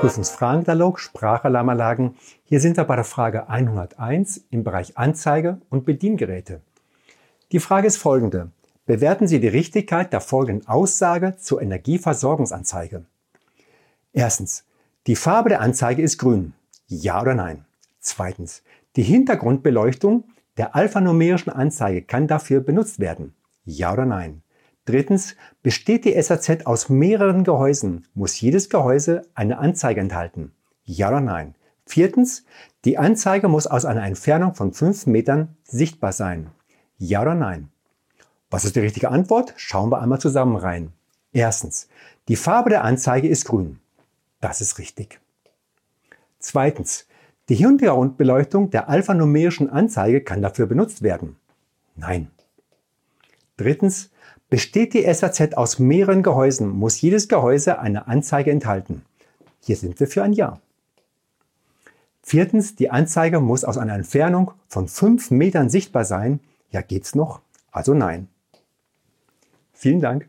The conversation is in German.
Prüfungsfragenkatalog Sprachalarmanlagen. Hier sind wir bei der Frage 101 im Bereich Anzeige und Bediengeräte. Die Frage ist folgende. Bewerten Sie die Richtigkeit der folgenden Aussage zur Energieversorgungsanzeige. Erstens. Die Farbe der Anzeige ist grün. Ja oder nein? Zweitens. Die Hintergrundbeleuchtung der alphanumerischen Anzeige kann dafür benutzt werden. Ja oder nein? Drittens, besteht die SAZ aus mehreren Gehäusen, muss jedes Gehäuse eine Anzeige enthalten. Ja oder nein? Viertens, die Anzeige muss aus einer Entfernung von 5 Metern sichtbar sein. Ja oder nein? Was ist die richtige Antwort? Schauen wir einmal zusammen rein. Erstens, die Farbe der Anzeige ist grün. Das ist richtig. Zweitens, die Hintergrundbeleuchtung der alphanumerischen Anzeige kann dafür benutzt werden. Nein. Drittens, Besteht die SAZ aus mehreren Gehäusen, muss jedes Gehäuse eine Anzeige enthalten. Hier sind wir für ein Ja. Viertens, die Anzeige muss aus einer Entfernung von 5 Metern sichtbar sein. Ja, geht's noch? Also nein. Vielen Dank.